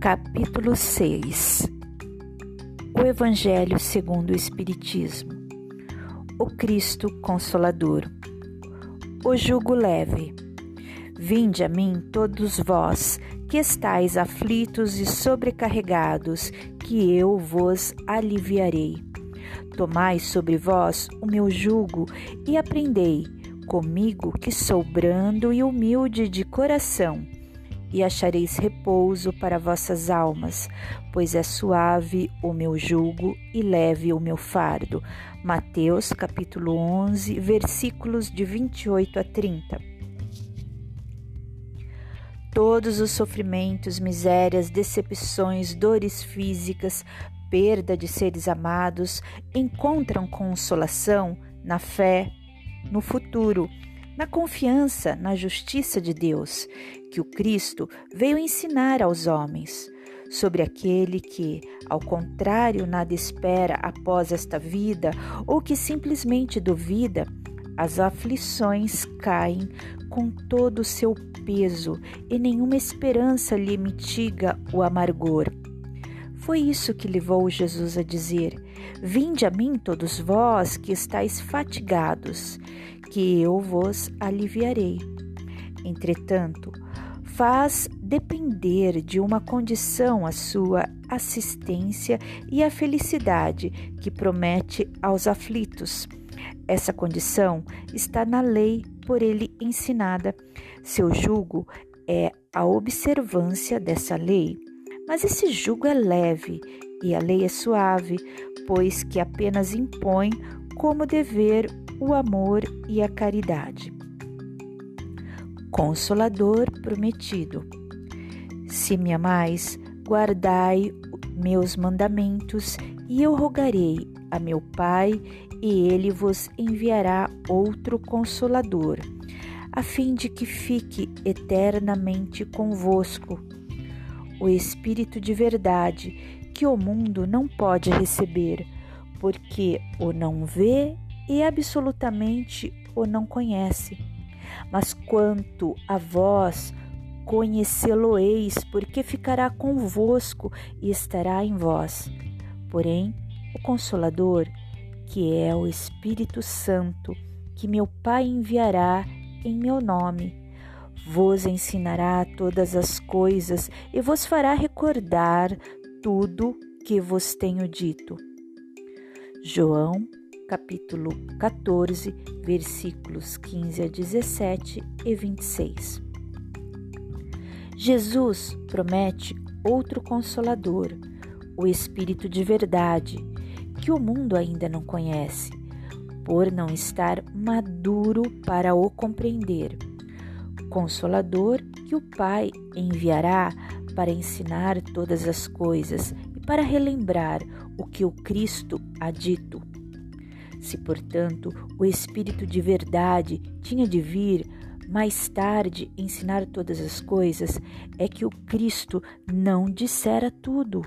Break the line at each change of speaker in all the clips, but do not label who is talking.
Capítulo 6 O Evangelho segundo o Espiritismo. O Cristo Consolador. O jugo leve. Vinde a mim todos vós que estáis aflitos e sobrecarregados, que eu vos aliviarei. Tomai sobre vós o meu jugo e aprendei comigo que sou brando e humilde de coração, e achareis repouso para vossas almas, pois é suave o meu jugo e leve o meu fardo. Mateus capítulo 11, versículos de 28 a 30. Todos os sofrimentos, misérias, decepções, dores físicas, perda de seres amados encontram consolação na fé, no futuro, na confiança na justiça de Deus, que o Cristo veio ensinar aos homens, sobre aquele que, ao contrário, nada espera após esta vida ou que simplesmente duvida, as aflições caem com todo o seu peso e nenhuma esperança lhe mitiga o amargor. Foi isso que levou Jesus a dizer: Vinde a mim, todos vós que estáis fatigados, que eu vos aliviarei. Entretanto, faz depender de uma condição a sua assistência e a felicidade que promete aos aflitos. Essa condição está na lei por ele ensinada. Seu jugo é a observância dessa lei. Mas esse jugo é leve e a lei é suave, pois que apenas impõe como dever o amor e a caridade. Consolador prometido. Se me amais, guardai meus mandamentos, e eu rogarei a meu Pai, e ele vos enviará outro consolador, a fim de que fique eternamente convosco o Espírito de verdade que o mundo não pode receber, porque o não vê e absolutamente o não conhece. Mas quanto a vós, conhecê-lo-eis, porque ficará convosco e estará em vós. Porém, o Consolador, que é o Espírito Santo, que meu Pai enviará em meu nome, vos ensinará todas as coisas e vos fará recordar tudo que vos tenho dito. João, capítulo 14, versículos 15 a 17 e 26. Jesus promete outro consolador, o Espírito de verdade, que o mundo ainda não conhece, por não estar maduro para o compreender. Consolador que o Pai enviará para ensinar todas as coisas e para relembrar o que o Cristo há dito. Se, portanto, o Espírito de verdade tinha de vir mais tarde ensinar todas as coisas, é que o Cristo não dissera tudo.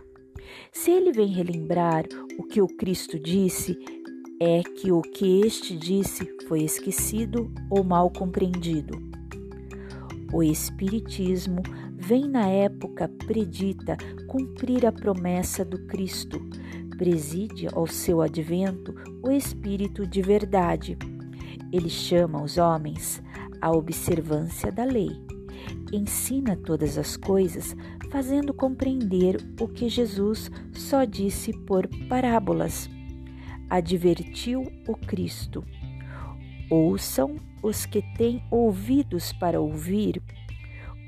Se ele vem relembrar o que o Cristo disse, é que o que este disse foi esquecido ou mal compreendido. O Espiritismo vem na época predita cumprir a promessa do Cristo. Preside ao seu advento o Espírito de verdade. Ele chama os homens à observância da lei. Ensina todas as coisas, fazendo compreender o que Jesus só disse por parábolas. Advertiu o Cristo. Ouçam os que têm ouvidos para ouvir.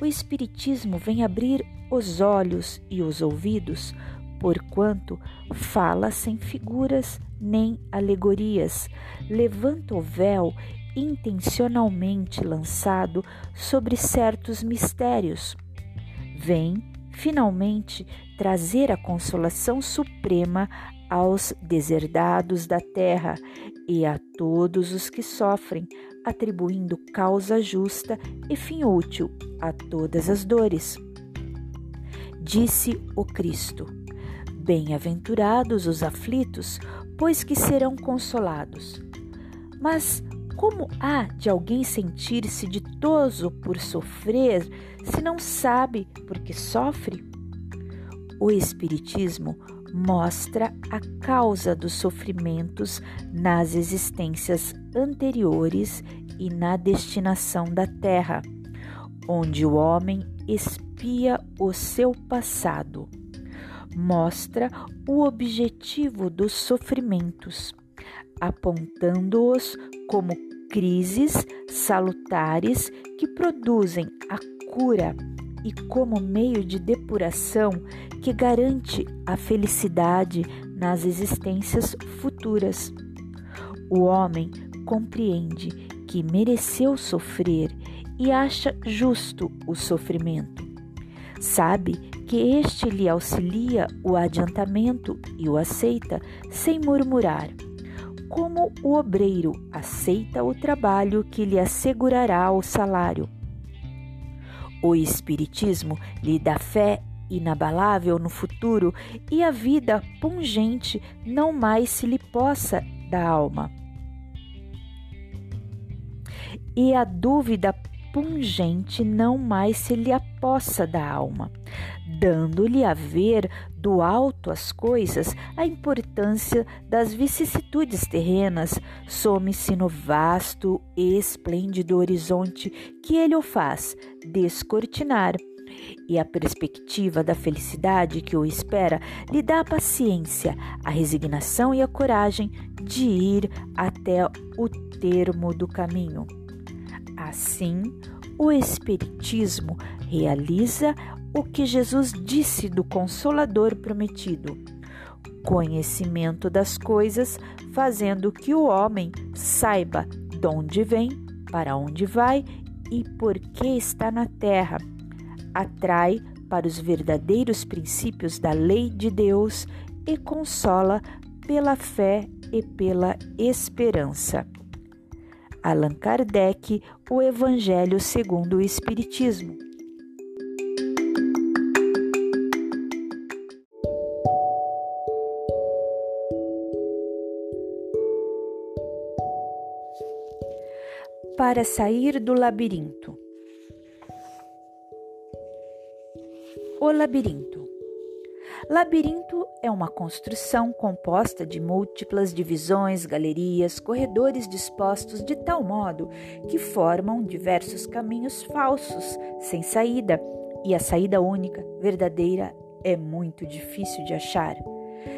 O Espiritismo vem abrir os olhos e os ouvidos, porquanto fala sem figuras nem alegorias, levanta o véu intencionalmente lançado sobre certos mistérios. Vem, finalmente, trazer a consolação suprema aos deserdados da terra e a todos os que sofrem, atribuindo causa justa e fim útil a todas as dores. Disse o Cristo: Bem-aventurados os aflitos, pois que serão consolados. Mas como há de alguém sentir-se ditoso por sofrer, se não sabe por que sofre? O Espiritismo mostra a causa dos sofrimentos nas existências anteriores e na destinação da Terra, onde o homem espia o seu passado. Mostra o objetivo dos sofrimentos, apontando-os como crises salutares que produzem a cura e como meio de depuração que garante a felicidade nas existências futuras. O homem compreende que mereceu sofrer e acha justo o sofrimento. Sabe este lhe auxilia o adiantamento e o aceita sem murmurar como o obreiro aceita o trabalho que lhe assegurará o salário. O Espiritismo lhe dá fé inabalável no futuro e a vida pungente não mais se lhe possa da alma. E a dúvida pungente não mais se lhe apossa da alma, dando-lhe a ver do alto as coisas a importância das vicissitudes terrenas, some-se no vasto e esplêndido horizonte que ele o faz descortinar. E a perspectiva da felicidade que o espera lhe dá a paciência, a resignação e a coragem de ir até o termo do caminho. Assim, o Espiritismo realiza o que Jesus disse do Consolador prometido: conhecimento das coisas, fazendo que o homem saiba de onde vem, para onde vai e por que está na terra. Atrai para os verdadeiros princípios da lei de Deus e consola pela fé e pela esperança. Allan Kardec, O Evangelho segundo o Espiritismo. Para sair do labirinto. O labirinto. Labirinto é uma construção composta de múltiplas divisões, galerias, corredores dispostos de tal modo que formam diversos caminhos falsos, sem saída, e a saída única, verdadeira, é muito difícil de achar.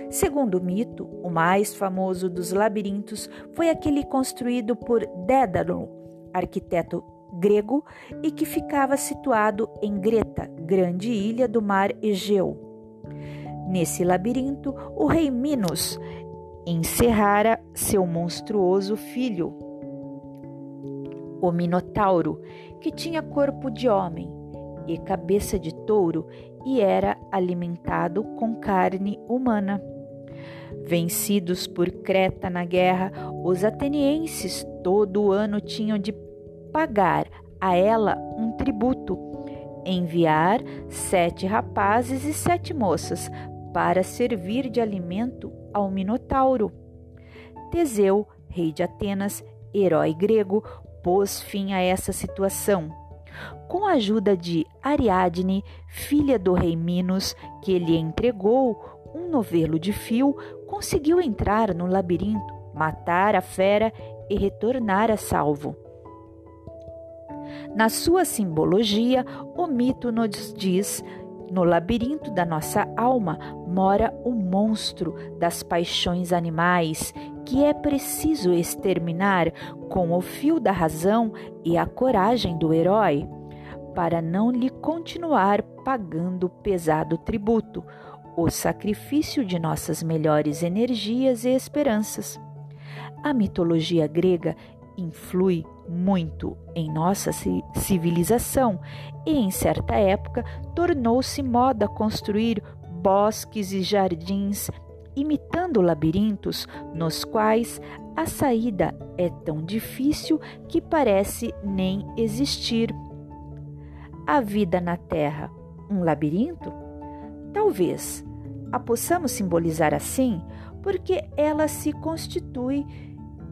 Segundo o mito, o mais famoso dos labirintos foi aquele construído por Dédalo, arquiteto grego, e que ficava situado em Greta, grande ilha do mar Egeu. Nesse labirinto, o rei Minos encerrara seu monstruoso filho, o Minotauro, que tinha corpo de homem e cabeça de touro e era alimentado com carne humana. Vencidos por Creta na guerra, os atenienses todo ano tinham de pagar a ela um tributo, enviar sete rapazes e sete moças para servir de alimento ao Minotauro. Teseu, rei de Atenas, herói grego, pôs fim a essa situação. Com a ajuda de Ariadne, filha do rei Minos, que lhe entregou um novelo de fio, conseguiu entrar no labirinto, matar a fera e retornar a salvo. Na sua simbologia, o mito nos diz no labirinto da nossa alma mora o monstro das paixões animais que é preciso exterminar com o fio da razão e a coragem do herói, para não lhe continuar pagando pesado tributo, o sacrifício de nossas melhores energias e esperanças. A mitologia grega influi muito em nossa civilização e, em certa época, tornou-se moda construir bosques e jardins imitando labirintos nos quais a saída é tão difícil que parece nem existir. A vida na Terra, um labirinto? Talvez a possamos simbolizar assim, porque ela se constitui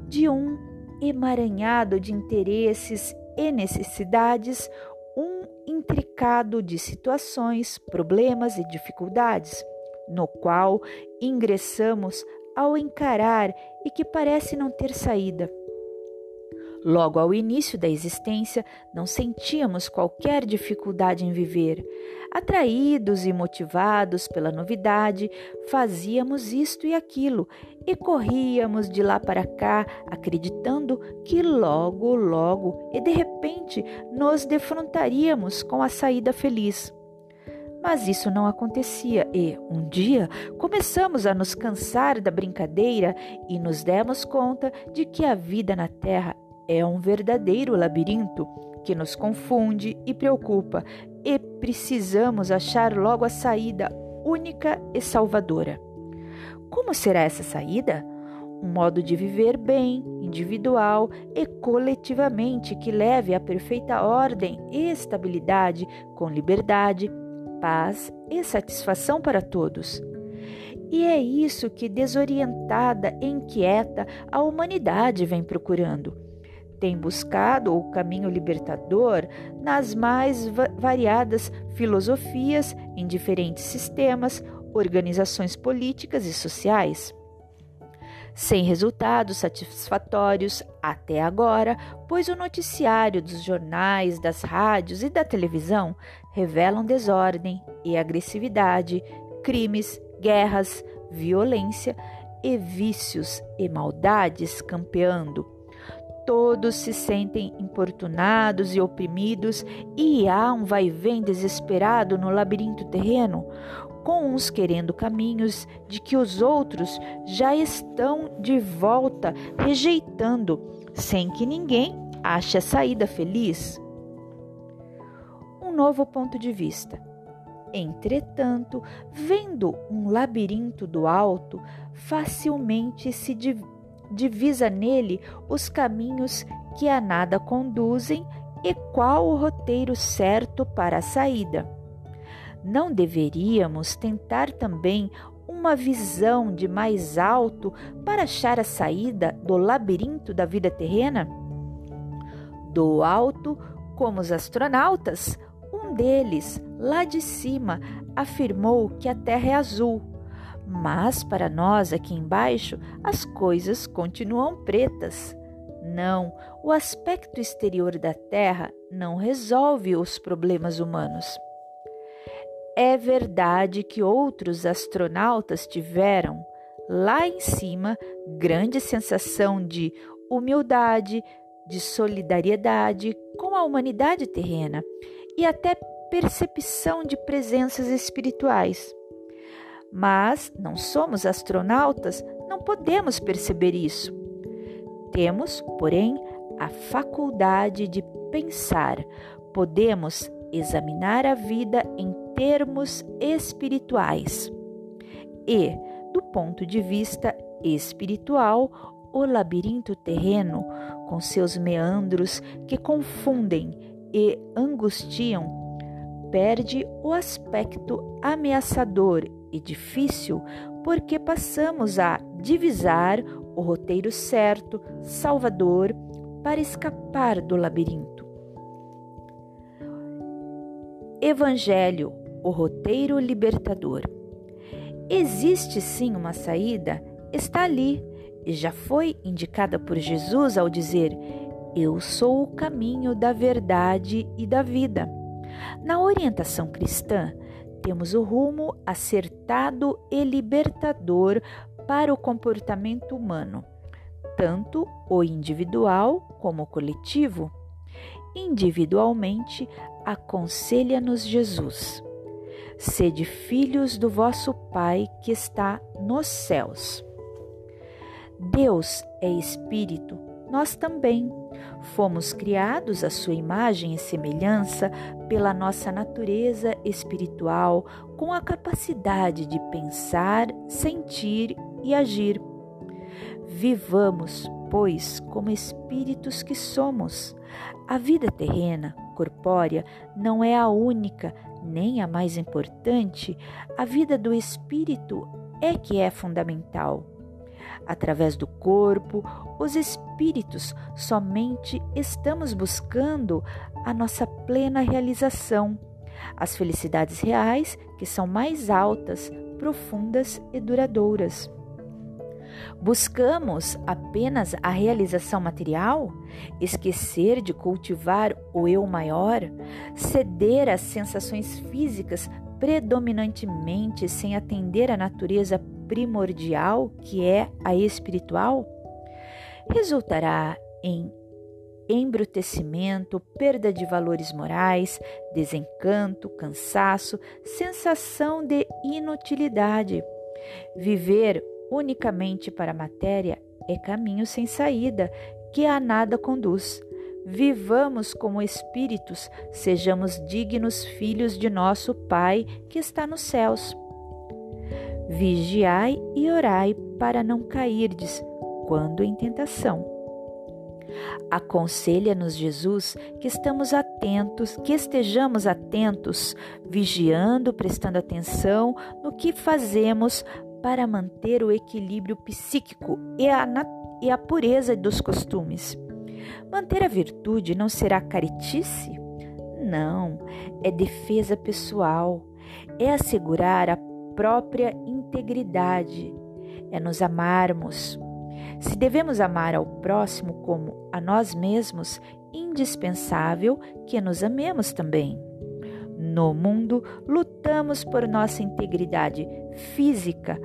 de um emaranhado de interesses e necessidades, um intricado de situações, problemas e dificuldades, no qual ingressamos ao encarar e que parece não ter saída. Logo ao início da existência, não sentíamos qualquer dificuldade em viver. Atraídos e motivados pela novidade, fazíamos isto e aquilo e corríamos de lá para cá, acreditando que logo, logo e de repente nos defrontaríamos com a saída feliz. Mas isso não acontecia e, um dia, começamos a nos cansar da brincadeira e nos demos conta de que a vida na Terra é um verdadeiro labirinto que nos confunde e preocupa, e precisamos achar logo a saída única e salvadora. Como será essa saída? Um modo de viver bem, individual e coletivamente que leve à perfeita ordem e estabilidade, com liberdade, paz e satisfação para todos. E é isso que, desorientada e inquieta, a humanidade vem procurando tem buscado o caminho libertador nas mais variadas filosofias, em diferentes sistemas, organizações políticas e sociais. Sem resultados satisfatórios até agora, pois o noticiário dos jornais, das rádios e da televisão revelam desordem e agressividade, crimes, guerras, violência e vícios e maldades campeando Todos se sentem importunados e oprimidos, e há um vai-vem desesperado no labirinto terreno, com uns querendo caminhos de que os outros já estão de volta rejeitando, sem que ninguém ache a saída feliz. Um novo ponto de vista. Entretanto, vendo um labirinto do alto, facilmente se divisa nele os caminhos que a nada conduzem e qual o roteiro certo para a saída. Não deveríamos tentar também uma visão de mais alto para achar a saída do labirinto da vida terrena? Do alto, como os astronautas, um deles, lá de cima, afirmou que a Terra é azul mas para nós aqui embaixo, as coisas continuam pretas. Não, o aspecto exterior da Terra não resolve os problemas humanos. É verdade que outros astronautas tiveram, lá em cima, grande sensação de humildade, de solidariedade com a humanidade terrena e até percepção de presenças espirituais. Mas não somos astronautas, não podemos perceber isso. Temos, porém, a faculdade de pensar. Podemos examinar a vida em termos espirituais. E, do ponto de vista espiritual, o labirinto terreno, com seus meandros que confundem e angustiam, perde o aspecto ameaçador e difícil porque passamos a divisar o roteiro certo, salvador, para escapar do labirinto. Evangelho, o roteiro libertador. Existe sim uma saída, está ali e já foi indicada por Jesus ao dizer: Eu sou o caminho da verdade e da vida. Na orientação cristã, temos o rumo acertado e libertador para o comportamento humano, tanto o individual como o coletivo. Individualmente, aconselha-nos Jesus: Sede filhos do vosso Pai que está nos céus. Deus é Espírito, nós também Fomos criados à sua imagem e semelhança pela nossa natureza espiritual, com a capacidade de pensar, sentir e agir. Vivamos, pois, como espíritos que somos. A vida terrena, corpórea, não é a única nem a mais importante. A vida do espírito é que é fundamental. Através do corpo, os espíritos, somente estamos buscando a nossa plena realização, as felicidades reais que são mais altas, profundas e duradouras. Buscamos apenas a realização material? Esquecer de cultivar o eu maior? Ceder às sensações físicas predominantemente sem atender à natureza primordial, que é a espiritual? Resultará em embrutecimento, perda de valores morais, desencanto, cansaço, sensação de inutilidade. Viver unicamente para a matéria é caminho sem saída, que a nada conduz. Vivamos como espíritos, sejamos dignos filhos de nosso Pai que está nos céus. Vigiai e orai para não cairdes quando em tentação. Aconselha-nos Jesus que estamos atentos, que estejamos atentos, vigiando, prestando atenção no que fazemos para manter o equilíbrio psíquico e a, e a pureza dos costumes. Manter a virtude não será caretice? Não, é defesa pessoal, é assegurar a própria integridade, é nos amarmos. Se devemos amar ao próximo como a nós mesmos, indispensável que nos amemos também. No mundo, lutamos por nossa integridade física,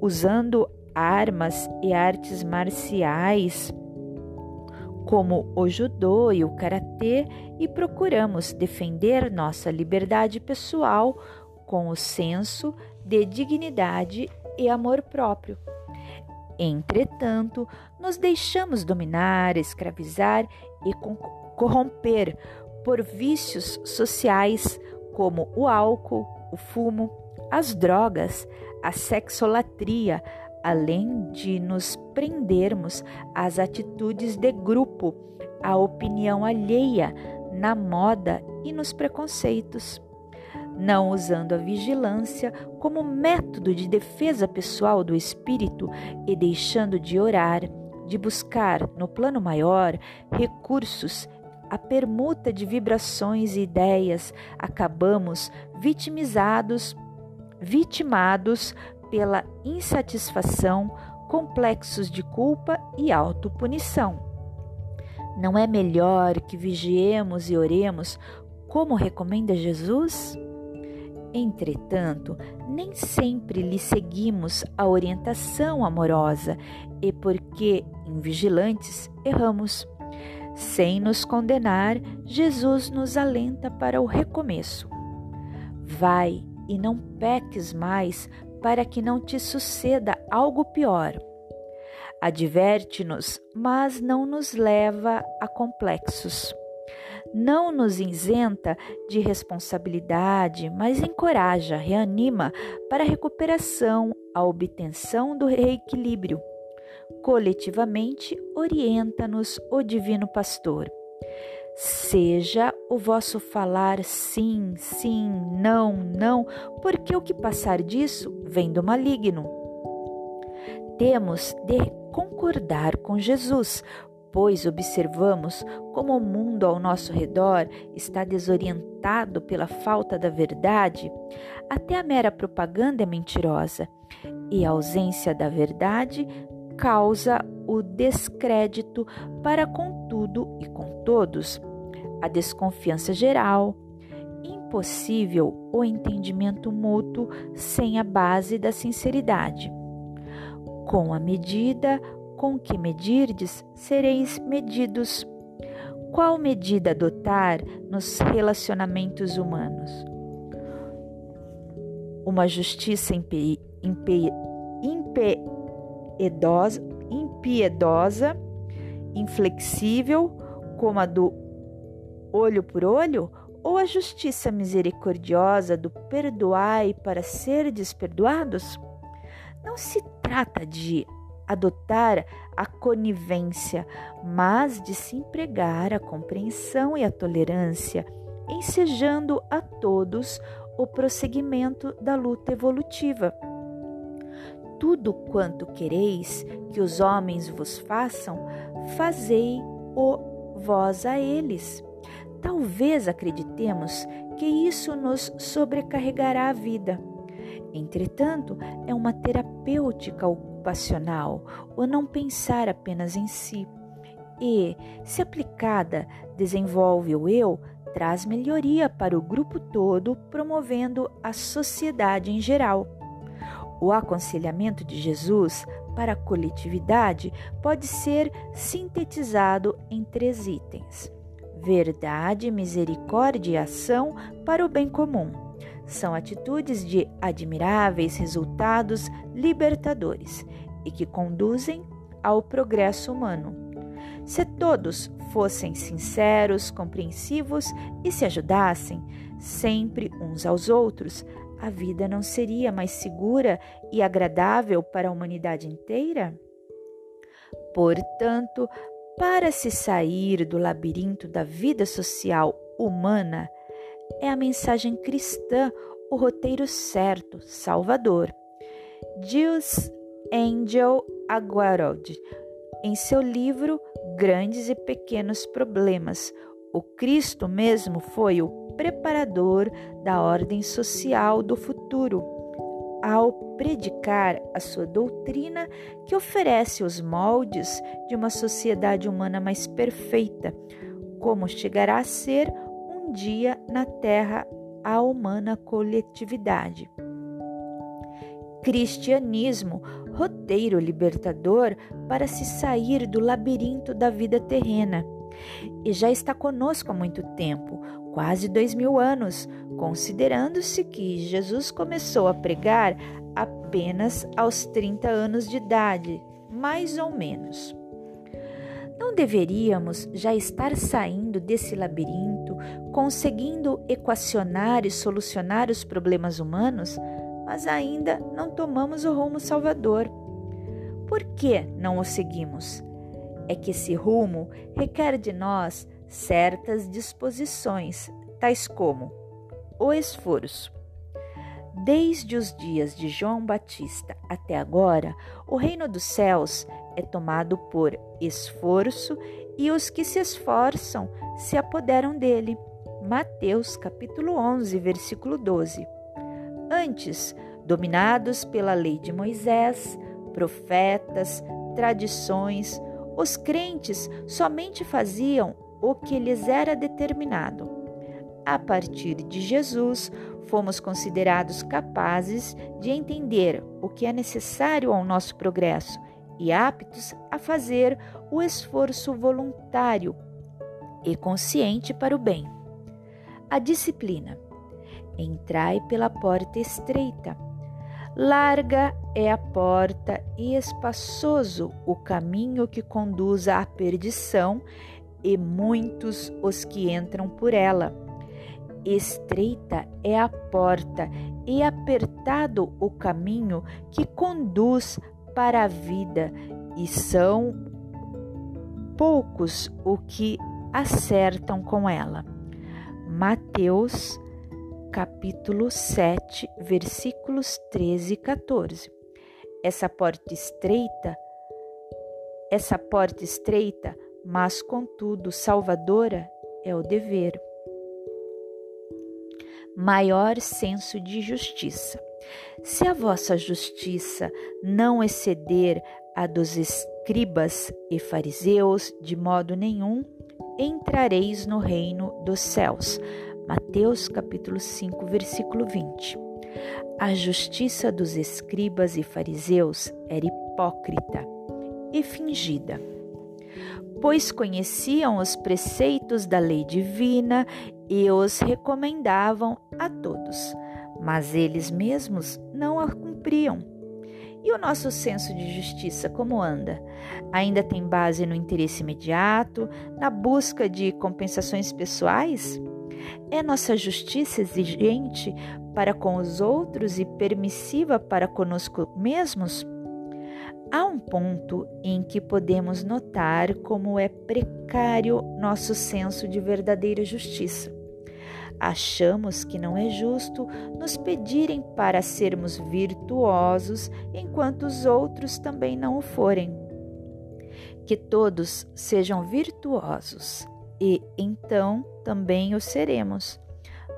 usando armas e artes marciais como o judô e o karatê e procuramos defender nossa liberdade pessoal com o senso de dignidade e amor próprio. Entretanto, nos deixamos dominar, escravizar e corromper por vícios sociais como o álcool, o fumo, as drogas, a sexolatria, além de nos prendermos às atitudes de grupo, à opinião alheia, na moda e nos preconceitos. Não usando a vigilância como método de defesa pessoal do espírito e deixando de orar, de buscar no plano maior recursos a permuta de vibrações e ideias, acabamos vitimizados, vitimados pela insatisfação, complexos de culpa e autopunição. Não é melhor que vigiemos e oremos como recomenda Jesus? Entretanto, nem sempre lhe seguimos a orientação amorosa e porque invigilantes erramos. Sem nos condenar, Jesus nos alenta para o recomeço. Vai e não peques mais, para que não te suceda algo pior. Adverte-nos, mas não nos leva a complexos. Não nos isenta de responsabilidade, mas encoraja, reanima para a recuperação, a obtenção do reequilíbrio coletivamente orienta-nos o Divino Pastor. Seja o vosso falar sim, sim, não, não, porque o que passar disso vem do maligno. Temos de concordar com Jesus, pois observamos como o mundo ao nosso redor está desorientado pela falta da verdade, até a mera propaganda é mentirosa, e a ausência da verdade causa o descrédito para com tudo e com todos, a desconfiança geral, impossível o entendimento mútuo sem a base da sinceridade. Com a medida com que medirdes, sereis medidos. Qual medida adotar nos relacionamentos humanos? Uma justiça impe, impiedosa, impiedosa, inflexível, como a do olho por olho, ou a justiça misericordiosa do perdoai para ser desperdoados? Não se trata de adotar a conivência, mas de se empregar a compreensão e a tolerância, ensejando a todos o prosseguimento da luta evolutiva tudo quanto quereis que os homens vos façam, fazei-o vós a eles. Talvez acreditemos que isso nos sobrecarregará a vida. Entretanto, é uma terapêutica ocupacional o não pensar apenas em si. E, se aplicada, desenvolve o eu, traz melhoria para o grupo todo, promovendo a sociedade em geral. O aconselhamento de Jesus para a coletividade pode ser sintetizado em três itens: verdade, misericórdia e ação para o bem comum. São atitudes de admiráveis resultados libertadores e que conduzem ao progresso humano. Se todos fossem sinceros, compreensivos e se ajudassem sempre uns aos outros, a vida não seria mais segura e agradável para a humanidade inteira? Portanto, para se sair do labirinto da vida social humana, é a mensagem cristã o roteiro certo, salvador. Diz Angel Aguarod em seu livro Grandes e Pequenos Problemas. O Cristo mesmo foi o preparador da ordem social do futuro, ao predicar a sua doutrina que oferece os moldes de uma sociedade humana mais perfeita, como chegará a ser um dia na Terra a humana coletividade. Cristianismo, roteiro libertador para se sair do labirinto da vida terrena. E já está conosco há muito tempo, quase dois mil anos, considerando-se que Jesus começou a pregar apenas aos 30 anos de idade, mais ou menos. Não deveríamos já estar saindo desse labirinto, conseguindo equacionar e solucionar os problemas humanos, mas ainda não tomamos o rumo salvador. Por que não o seguimos? É que esse rumo requer de nós certas disposições, tais como o esforço. Desde os dias de João Batista até agora, o reino dos céus é tomado por esforço e os que se esforçam se apoderam dele. Mateus capítulo 11, versículo 12. Antes, dominados pela lei de Moisés, profetas, tradições, os crentes somente faziam o que lhes era determinado. A partir de Jesus, fomos considerados capazes de entender o que é necessário ao nosso progresso e aptos a fazer o esforço voluntário e consciente para o bem. A disciplina. Entrai pela porta estreita. Larga é a porta e espaçoso o caminho que conduz à perdição, e muitos os que entram por ela. Estreita é a porta e apertado o caminho que conduz para a vida, e são poucos o que acertam com ela. Mateus capítulo 7, versículos 13 e 14. Essa porta estreita, essa porta estreita mas contudo salvadora é o dever. Maior senso de justiça. Se a vossa justiça não exceder a dos escribas e fariseus, de modo nenhum entrareis no reino dos céus. Mateus capítulo 5, versículo 20. A justiça dos escribas e fariseus era hipócrita e fingida pois conheciam os preceitos da lei divina e os recomendavam a todos, mas eles mesmos não a cumpriam. E o nosso senso de justiça como anda? Ainda tem base no interesse imediato, na busca de compensações pessoais? É nossa justiça exigente para com os outros e permissiva para conosco mesmos? Há um ponto em que podemos notar como é precário nosso senso de verdadeira justiça. Achamos que não é justo nos pedirem para sermos virtuosos enquanto os outros também não o forem. Que todos sejam virtuosos e então também o seremos.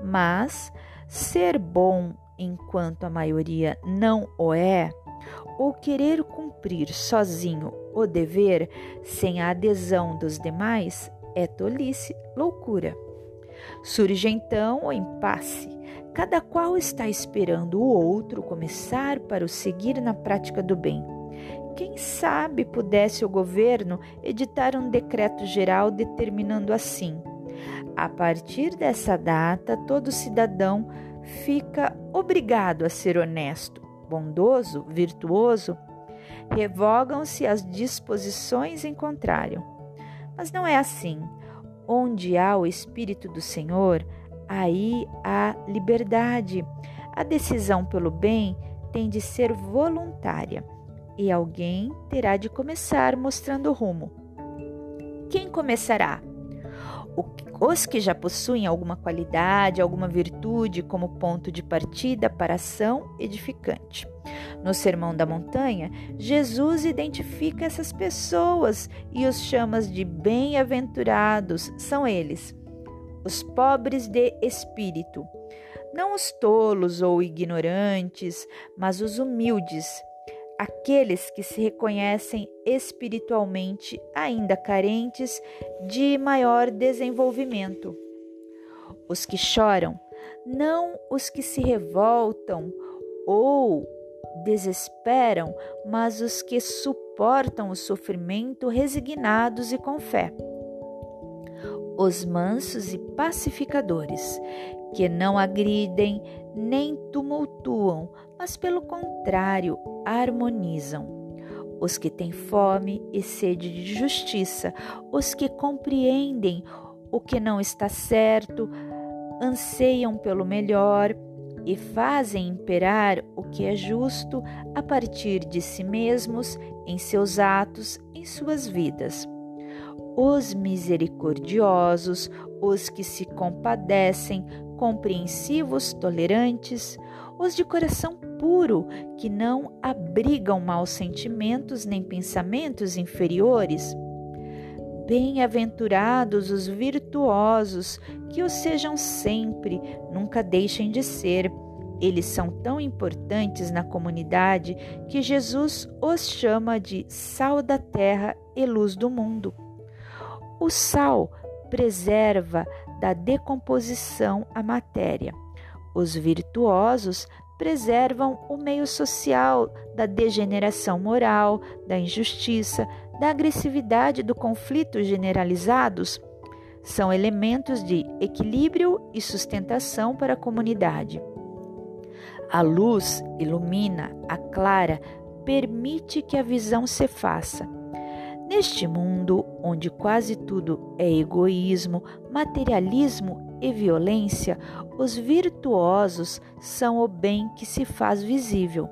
Mas ser bom enquanto a maioria não o é, ou querer cumprir sozinho o dever sem a adesão dos demais é tolice, loucura. Surge então o impasse. Cada qual está esperando o outro começar para o seguir na prática do bem. Quem sabe pudesse o governo editar um decreto geral determinando assim: a partir dessa data, todo cidadão fica obrigado a ser honesto, bondoso, virtuoso. Revogam-se as disposições em contrário. Mas não é assim. Onde há o Espírito do Senhor, aí há liberdade. A decisão pelo bem tem de ser voluntária e alguém terá de começar mostrando o rumo. Quem começará? Os que já possuem alguma qualidade, alguma virtude como ponto de partida para ação edificante. No Sermão da Montanha, Jesus identifica essas pessoas e os chama de bem-aventurados. São eles, os pobres de espírito. Não os tolos ou ignorantes, mas os humildes, aqueles que se reconhecem espiritualmente ainda carentes de maior desenvolvimento. Os que choram, não os que se revoltam ou desesperam, mas os que suportam o sofrimento resignados e com fé. Os mansos e pacificadores, que não agridem nem tumultuam, mas pelo contrário, harmonizam. Os que têm fome e sede de justiça, os que compreendem o que não está certo, anseiam pelo melhor e fazem imperar o que é justo a partir de si mesmos, em seus atos, em suas vidas. Os misericordiosos, os que se compadecem, compreensivos, tolerantes, os de coração puro, que não abrigam maus sentimentos nem pensamentos inferiores. Bem-aventurados os virtuosos, que o sejam sempre, nunca deixem de ser. Eles são tão importantes na comunidade que Jesus os chama de sal da terra e luz do mundo. O sal preserva da decomposição a matéria. Os virtuosos preservam o meio social da degeneração moral, da injustiça, da agressividade do conflito generalizados. São elementos de equilíbrio e sustentação para a comunidade. A luz ilumina, aclara, permite que a visão se faça. Neste mundo onde quase tudo é egoísmo, materialismo e violência, os virtuosos são o bem que se faz visível.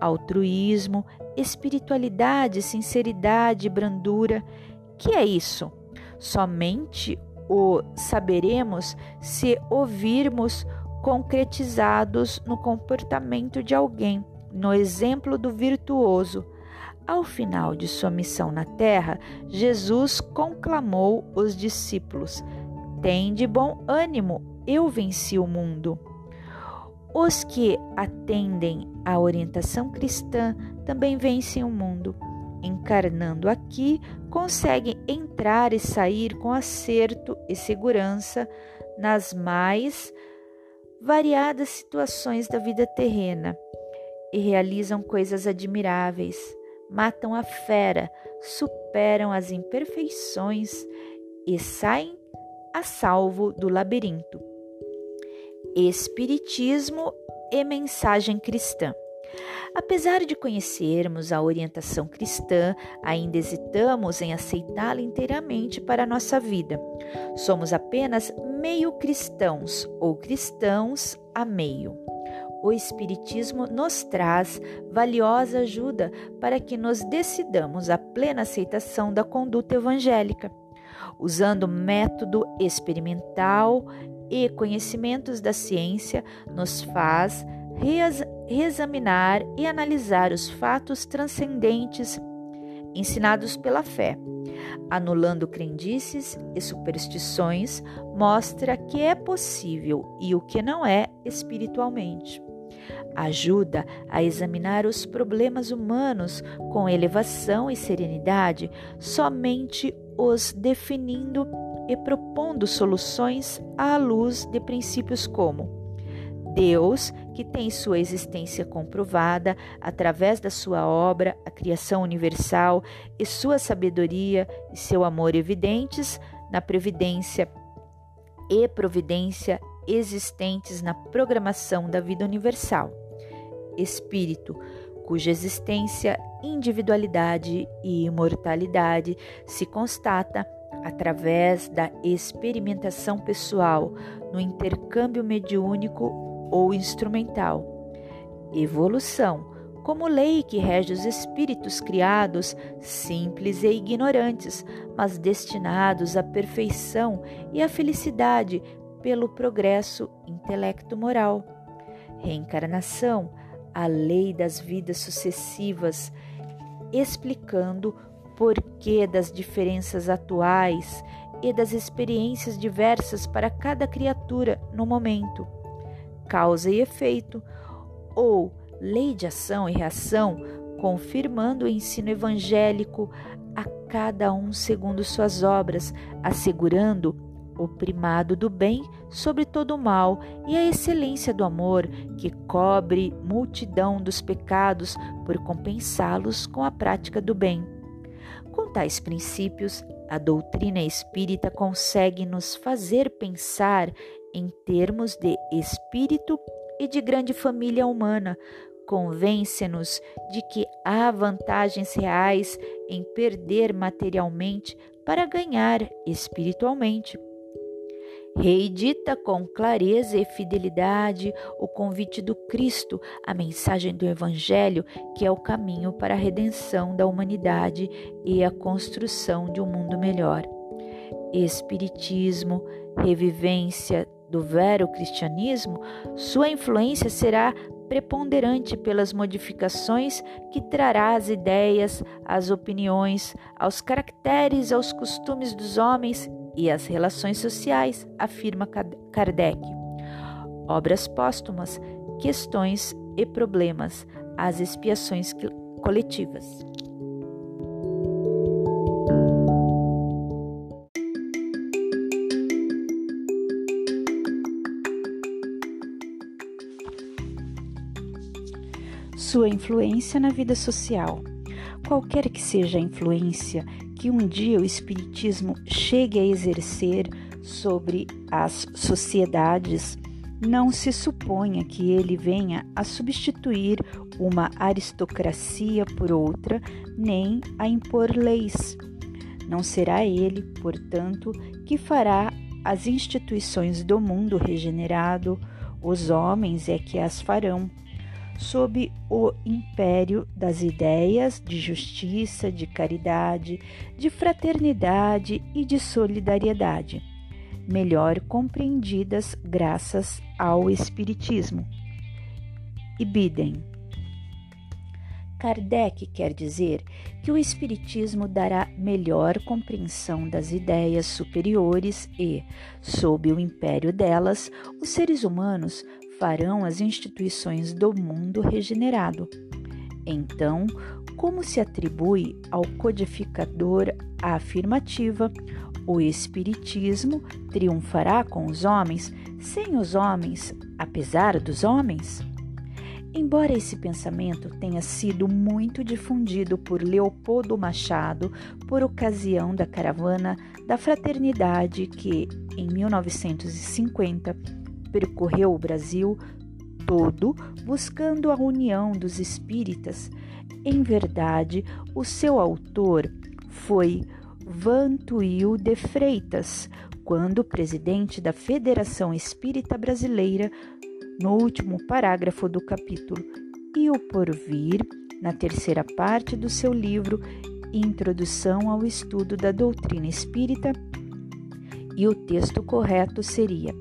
Altruísmo, espiritualidade, sinceridade, brandura. Que é isso? Somente o saberemos se ouvirmos concretizados no comportamento de alguém, no exemplo do virtuoso. Ao final de sua missão na terra, Jesus conclamou os discípulos: tem de bom ânimo, eu venci o mundo. Os que atendem à orientação cristã também vencem o mundo. Encarnando aqui, conseguem entrar e sair com acerto e segurança nas mais variadas situações da vida terrena e realizam coisas admiráveis, matam a fera, superam as imperfeições e saem a salvo do labirinto. Espiritismo e mensagem cristã. Apesar de conhecermos a orientação cristã, ainda hesitamos em aceitá-la inteiramente para a nossa vida. Somos apenas meio cristãos ou cristãos a meio. O Espiritismo nos traz valiosa ajuda para que nos decidamos à plena aceitação da conduta evangélica. Usando método experimental e conhecimentos da ciência, nos faz reexaminar e analisar os fatos transcendentes ensinados pela fé. Anulando crendices e superstições, mostra que é possível e o que não é espiritualmente. Ajuda a examinar os problemas humanos com elevação e serenidade, somente os definindo e propondo soluções à luz de princípios como Deus, que tem sua existência comprovada através da sua obra, a criação universal e sua sabedoria e seu amor evidentes na previdência e providência existentes na programação da vida universal. Espírito, cuja existência, individualidade e imortalidade se constata através da experimentação pessoal, no intercâmbio mediúnico ou instrumental. Evolução, como lei que rege os espíritos criados, simples e ignorantes, mas destinados à perfeição e à felicidade pelo progresso intelecto-moral. Reencarnação, a lei das vidas sucessivas, explicando porquê das diferenças atuais e das experiências diversas para cada criatura no momento causa e efeito, ou lei de ação e reação, confirmando o ensino evangélico a cada um segundo suas obras, assegurando o primado do bem sobre todo o mal e a excelência do amor que cobre multidão dos pecados por compensá-los com a prática do bem. Com tais princípios, a doutrina espírita consegue nos fazer pensar em termos de espírito e de grande família humana, convence-nos de que há vantagens reais em perder materialmente para ganhar espiritualmente. Reedita com clareza e fidelidade o convite do Cristo, a mensagem do Evangelho, que é o caminho para a redenção da humanidade e a construção de um mundo melhor. Espiritismo, revivência do vero cristianismo, sua influência será preponderante pelas modificações que trará às ideias, às opiniões, aos caracteres, aos costumes dos homens e às relações sociais, afirma Kardec. Obras póstumas, questões e problemas, as expiações coletivas. sua influência na vida social. Qualquer que seja a influência que um dia o Espiritismo chegue a exercer sobre as sociedades, não se suponha que ele venha a substituir uma aristocracia por outra, nem a impor leis. Não será ele, portanto, que fará as instituições do mundo regenerado, os homens é que as farão sob o império das ideias de justiça, de caridade, de fraternidade e de solidariedade, melhor compreendidas graças ao Espiritismo. Ibidem. Kardec quer dizer que o Espiritismo dará melhor compreensão das ideias superiores e, sob o império delas, os seres humanos farão as instituições do mundo regenerado. Então, como se atribui ao codificador a afirmativa, o Espiritismo triunfará com os homens, sem os homens, apesar dos homens? Embora esse pensamento tenha sido muito difundido por Leopoldo Machado por ocasião da caravana da fraternidade que, em 1950, percorreu o Brasil todo buscando a união dos espíritas. Em verdade, o seu autor foi Vantuil de Freitas, quando presidente da Federação Espírita Brasileira, no último parágrafo do capítulo E o Porvir, na terceira parte do seu livro Introdução ao Estudo da Doutrina Espírita, E o texto correto seria: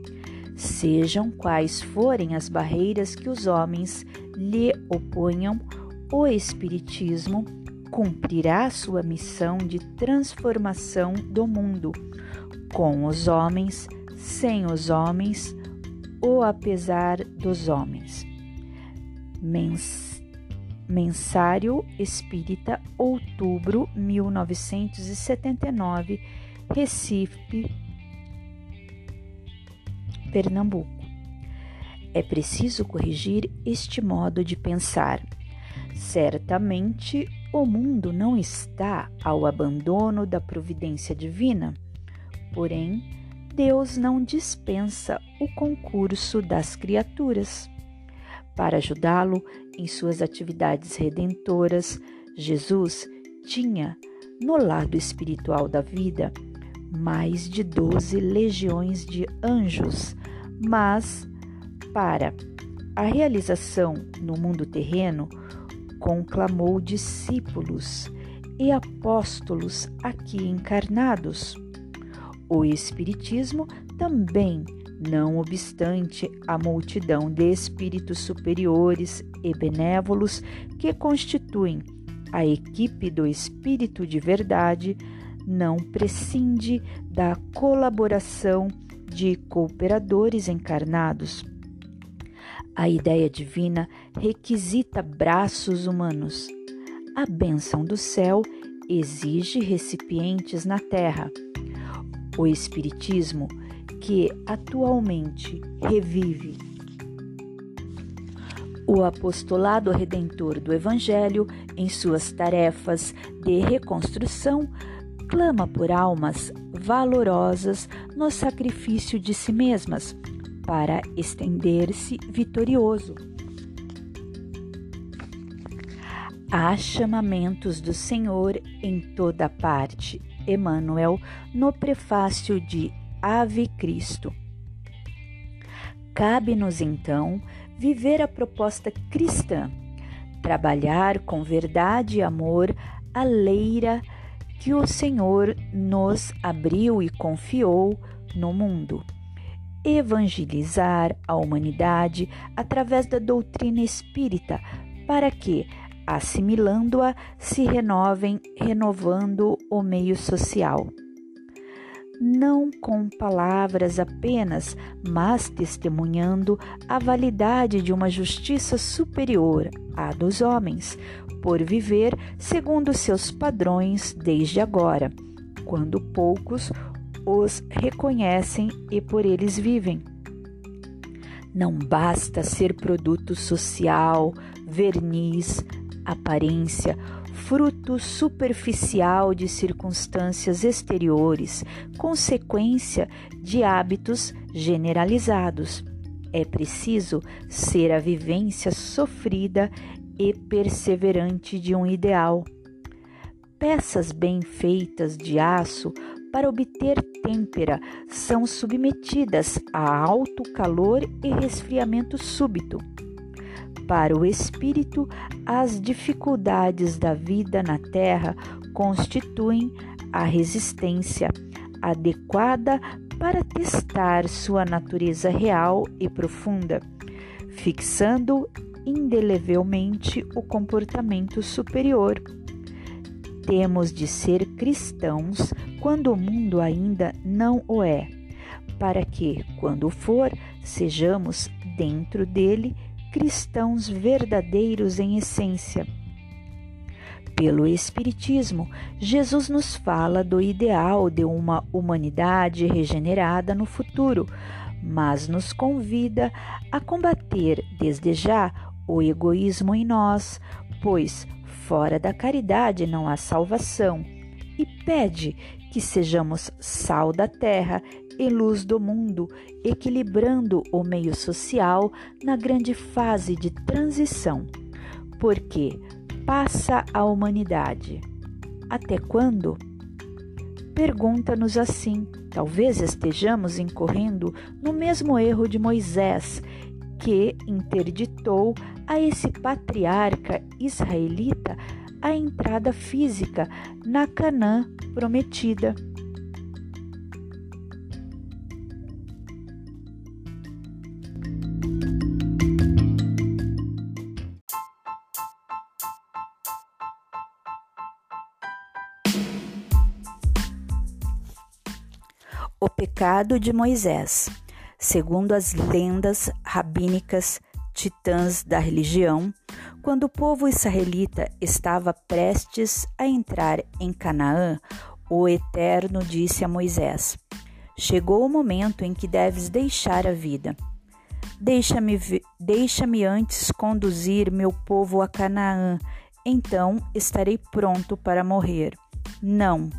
Sejam quais forem as barreiras que os homens lhe oponham, o Espiritismo cumprirá sua missão de transformação do mundo, com os homens, sem os homens ou apesar dos homens. Mens Mensário Espírita, outubro 1979, Recife, Pernambuco. É preciso corrigir este modo de pensar. Certamente o mundo não está ao abandono da providência divina, porém, Deus não dispensa o concurso das criaturas. Para ajudá-lo em suas atividades redentoras, Jesus tinha, no lado espiritual da vida, mais de doze legiões de anjos, mas para a realização no mundo terreno, conclamou discípulos e apóstolos aqui encarnados. O Espiritismo também, não obstante a multidão de espíritos superiores e benévolos que constituem a equipe do Espírito de Verdade, não prescinde da colaboração de cooperadores encarnados. A ideia divina requisita braços humanos. A bênção do céu exige recipientes na terra. O Espiritismo, que atualmente revive o apostolado redentor do Evangelho em suas tarefas de reconstrução, clama por almas valorosas no sacrifício de si mesmas para estender-se vitorioso. Há chamamentos do Senhor em toda parte. Emmanuel, no prefácio de Ave Cristo. Cabe-nos então viver a proposta cristã, trabalhar com verdade e amor a leira que o Senhor nos abriu e confiou no mundo. Evangelizar a humanidade através da doutrina espírita, para que, assimilando-a, se renovem, renovando o meio social. Não com palavras apenas, mas testemunhando a validade de uma justiça superior à dos homens, por viver segundo seus padrões desde agora, quando poucos os reconhecem e por eles vivem. Não basta ser produto social, verniz, aparência, fruto superficial de circunstâncias exteriores, consequência de hábitos generalizados. É preciso ser a vivência sofrida e perseverante de um ideal. Peças bem feitas de aço para obter têmpera são submetidas a alto calor e resfriamento súbito. Para o espírito, as dificuldades da vida na terra constituem a resistência adequada para testar sua natureza real e profunda, fixando indelevelmente o comportamento superior. Temos de ser cristãos quando o mundo ainda não o é, para que, quando for, sejamos dentro dele cristãos verdadeiros em essência. Pelo Espiritismo, Jesus nos fala do ideal de uma humanidade regenerada no futuro, mas nos convida a combater desde já o egoísmo em nós, pois fora da caridade não há salvação, e pede que sejamos sal da terra e luz do mundo, equilibrando o meio social na grande fase de transição. Porque passa a humanidade. Até quando? Pergunta-nos assim. Talvez estejamos incorrendo no mesmo erro de Moisés, que interditou a esse patriarca israelita a entrada física na Canaã prometida. O pecado de Moisés. Segundo as lendas rabínicas titãs da religião, quando o povo israelita estava prestes a entrar em Canaã, o Eterno disse a Moisés: Chegou o momento em que deves deixar a vida. Deixa-me deixa antes conduzir meu povo a Canaã, então estarei pronto para morrer. Não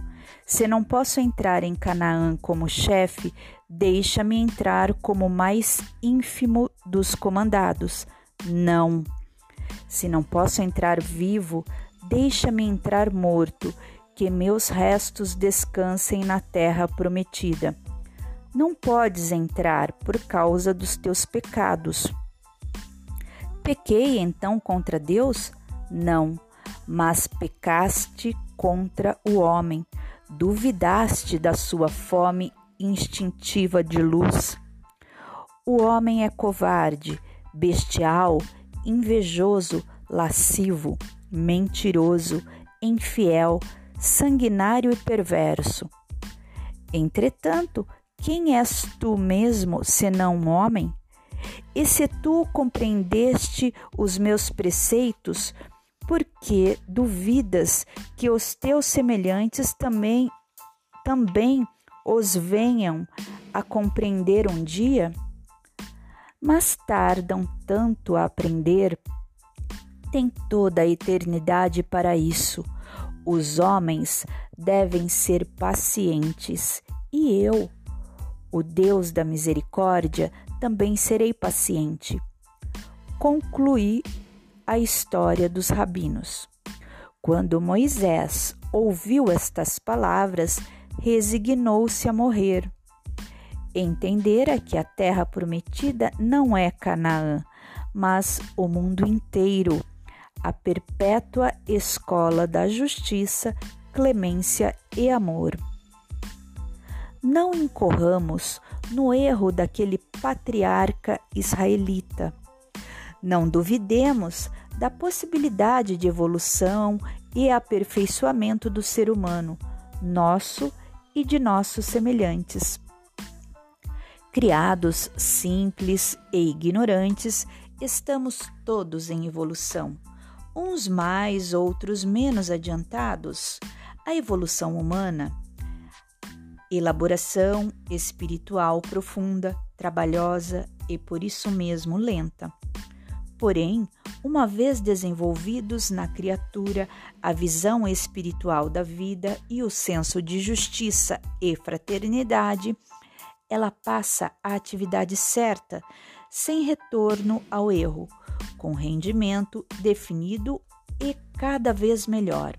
se não posso entrar em Canaã como chefe, deixa-me entrar como mais ínfimo dos comandados. Não. Se não posso entrar vivo, deixa-me entrar morto, que meus restos descansem na terra prometida. Não podes entrar por causa dos teus pecados. Pequei então contra Deus? Não, mas pecaste contra o homem Duvidaste da sua fome instintiva de luz? O homem é covarde, bestial, invejoso, lascivo, mentiroso, infiel, sanguinário e perverso. Entretanto, quem és tu mesmo, senão um homem? E se tu compreendeste os meus preceitos, porque duvidas que os teus semelhantes também também os venham a compreender um dia? Mas tardam tanto a aprender, tem toda a eternidade para isso. Os homens devem ser pacientes, e eu, o Deus da misericórdia, também serei paciente. Concluí a história dos rabinos. Quando Moisés ouviu estas palavras, resignou-se a morrer. Entendera que a terra prometida não é Canaã, mas o mundo inteiro, a perpétua escola da justiça, clemência e amor. Não incorramos no erro daquele patriarca israelita não duvidemos da possibilidade de evolução e aperfeiçoamento do ser humano, nosso e de nossos semelhantes. Criados simples e ignorantes, estamos todos em evolução, uns mais, outros menos adiantados. A evolução humana, elaboração espiritual profunda, trabalhosa e por isso mesmo lenta. Porém, uma vez desenvolvidos na criatura a visão espiritual da vida e o senso de justiça e fraternidade, ela passa à atividade certa, sem retorno ao erro, com rendimento definido e cada vez melhor.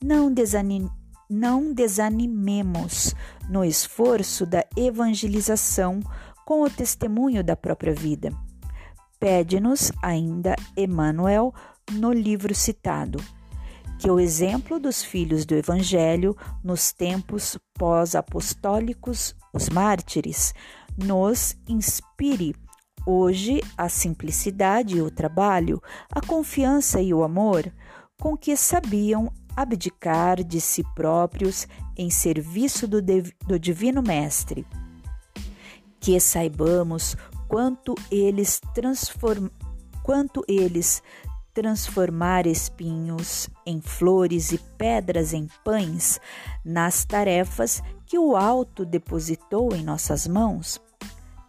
Não, desanim, não desanimemos no esforço da evangelização com o testemunho da própria vida Pede-nos ainda Emmanuel no livro citado que o exemplo dos filhos do Evangelho nos tempos pós-apostólicos, os mártires, nos inspire hoje a simplicidade e o trabalho, a confiança e o amor com que sabiam abdicar de si próprios em serviço do, do Divino Mestre. Que saibamos quanto eles transform, quanto eles transformar espinhos em flores e pedras em pães nas tarefas que o alto depositou em nossas mãos.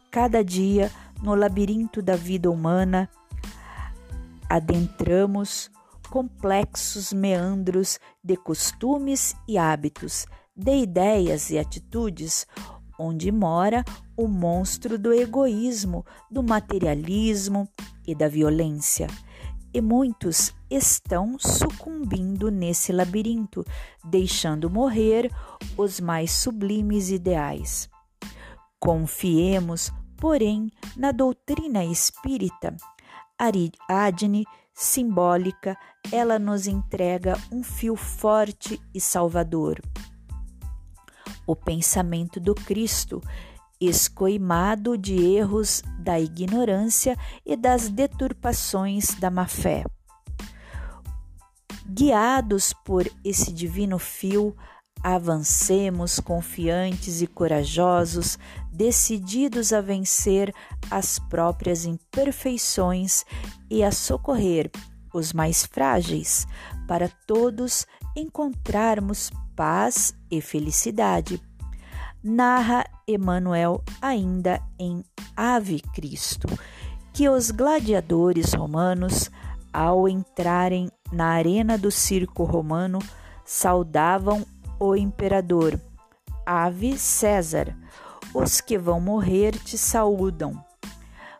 Cada dia, no labirinto da vida humana, adentramos complexos meandros de costumes e hábitos, de ideias e atitudes, onde mora o monstro do egoísmo, do materialismo e da violência. E muitos estão sucumbindo nesse labirinto, deixando morrer os mais sublimes ideais. Confiemos, porém, na doutrina espírita. Ariadne, simbólica, ela nos entrega um fio forte e salvador o pensamento do Cristo, escoimado de erros da ignorância e das deturpações da má-fé. Guiados por esse divino fio, Avancemos confiantes e corajosos, decididos a vencer as próprias imperfeições e a socorrer os mais frágeis, para todos encontrarmos paz e felicidade. Narra Emmanuel ainda em Ave Cristo que os gladiadores romanos, ao entrarem na arena do circo romano, saudavam o imperador, Ave César, os que vão morrer te saúdam.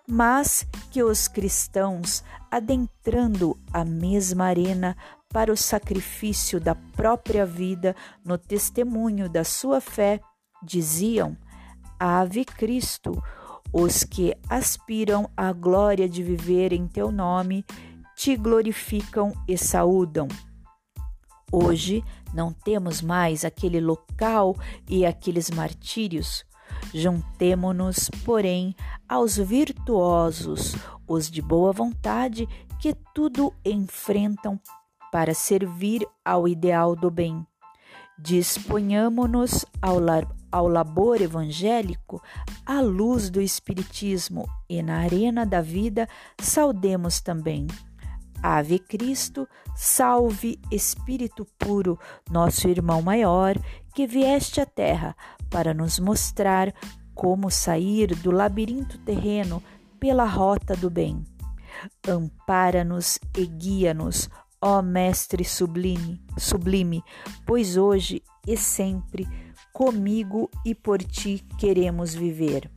Mas que os cristãos, adentrando a mesma arena para o sacrifício da própria vida no testemunho da sua fé, diziam: Ave Cristo, os que aspiram à glória de viver em teu nome, te glorificam e saúdam. Hoje não temos mais aquele local e aqueles martírios. Juntemo-nos, porém, aos virtuosos, os de boa vontade, que tudo enfrentam para servir ao ideal do bem. Disponhamo-nos ao, ao labor evangélico à luz do Espiritismo e na arena da vida saudemos também Ave Cristo, salve Espírito puro, nosso irmão maior, que vieste à terra para nos mostrar como sair do labirinto terreno pela rota do bem. Ampara-nos e guia-nos, ó Mestre sublime, sublime, pois hoje e sempre comigo e por ti queremos viver.